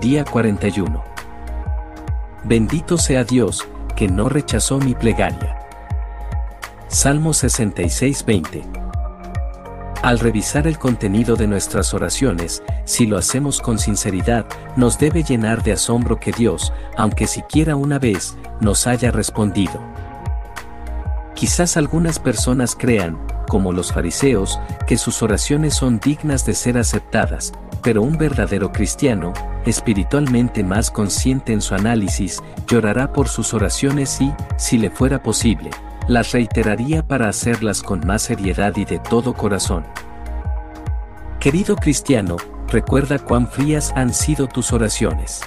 día 41. Bendito sea Dios, que no rechazó mi plegaria. Salmo 66:20. Al revisar el contenido de nuestras oraciones, si lo hacemos con sinceridad, nos debe llenar de asombro que Dios, aunque siquiera una vez, nos haya respondido. Quizás algunas personas crean, como los fariseos, que sus oraciones son dignas de ser aceptadas, pero un verdadero cristiano, espiritualmente más consciente en su análisis, llorará por sus oraciones y, si le fuera posible, las reiteraría para hacerlas con más seriedad y de todo corazón. Querido cristiano, recuerda cuán frías han sido tus oraciones.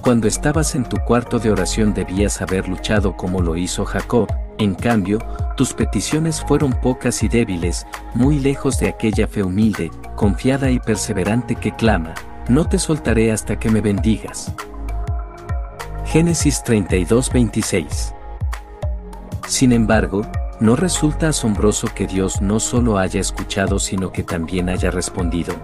Cuando estabas en tu cuarto de oración debías haber luchado como lo hizo Jacob, en cambio, tus peticiones fueron pocas y débiles, muy lejos de aquella fe humilde, confiada y perseverante que clama, no te soltaré hasta que me bendigas. Génesis 32:26 Sin embargo, ¿no resulta asombroso que Dios no solo haya escuchado sino que también haya respondido?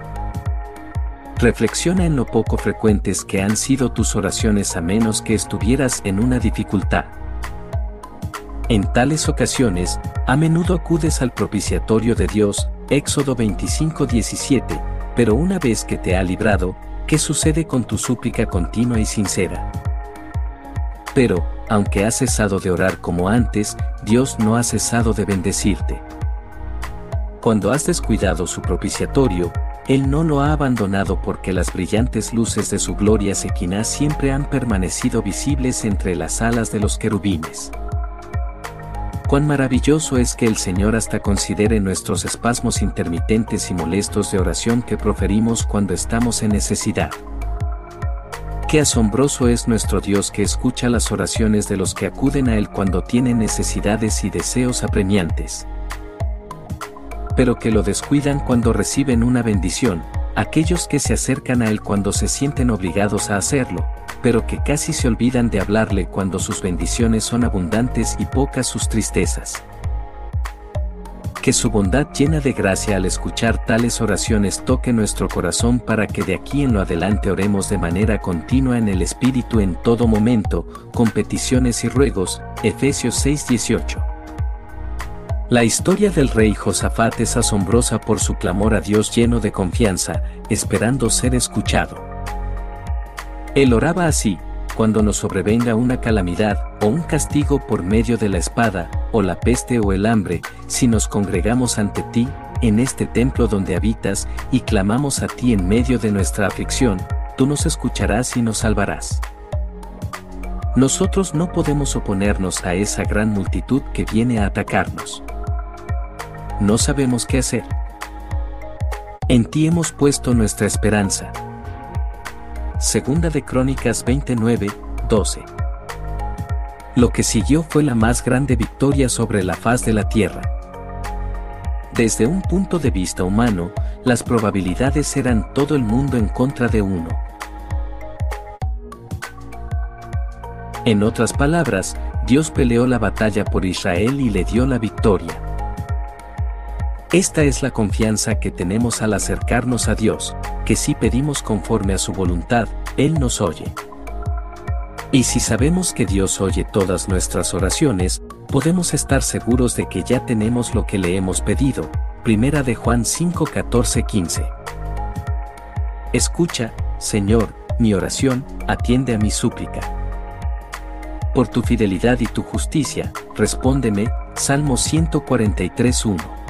Reflexiona en lo poco frecuentes que han sido tus oraciones a menos que estuvieras en una dificultad. En tales ocasiones, a menudo acudes al propiciatorio de Dios, Éxodo 25:17, pero una vez que te ha librado, ¿qué sucede con tu súplica continua y sincera? Pero, aunque has cesado de orar como antes, Dios no ha cesado de bendecirte. Cuando has descuidado su propiciatorio, Él no lo ha abandonado porque las brillantes luces de su gloria sequina siempre han permanecido visibles entre las alas de los querubines. Cuán maravilloso es que el Señor hasta considere nuestros espasmos intermitentes y molestos de oración que proferimos cuando estamos en necesidad. Qué asombroso es nuestro Dios que escucha las oraciones de los que acuden a Él cuando tienen necesidades y deseos apremiantes. Pero que lo descuidan cuando reciben una bendición, aquellos que se acercan a Él cuando se sienten obligados a hacerlo, pero que casi se olvidan de hablarle cuando sus bendiciones son abundantes y pocas sus tristezas. Que su bondad llena de gracia al escuchar tales oraciones toque nuestro corazón para que de aquí en lo adelante oremos de manera continua en el Espíritu en todo momento, con peticiones y ruegos, Efesios 6:18. La historia del rey Josafat es asombrosa por su clamor a Dios lleno de confianza, esperando ser escuchado. Él oraba así, cuando nos sobrevenga una calamidad o un castigo por medio de la espada, o la peste o el hambre, si nos congregamos ante ti, en este templo donde habitas, y clamamos a ti en medio de nuestra aflicción, tú nos escucharás y nos salvarás. Nosotros no podemos oponernos a esa gran multitud que viene a atacarnos. No sabemos qué hacer. En ti hemos puesto nuestra esperanza. Segunda de Crónicas 29, 12. Lo que siguió fue la más grande victoria sobre la faz de la tierra. Desde un punto de vista humano, las probabilidades eran todo el mundo en contra de uno. En otras palabras, Dios peleó la batalla por Israel y le dio la victoria. Esta es la confianza que tenemos al acercarnos a Dios, que si pedimos conforme a su voluntad, Él nos oye. Y si sabemos que Dios oye todas nuestras oraciones, podemos estar seguros de que ya tenemos lo que le hemos pedido. Primera de Juan 5, 14, 15. Escucha, Señor, mi oración, atiende a mi súplica. Por tu fidelidad y tu justicia, respóndeme, Salmo 143, 1.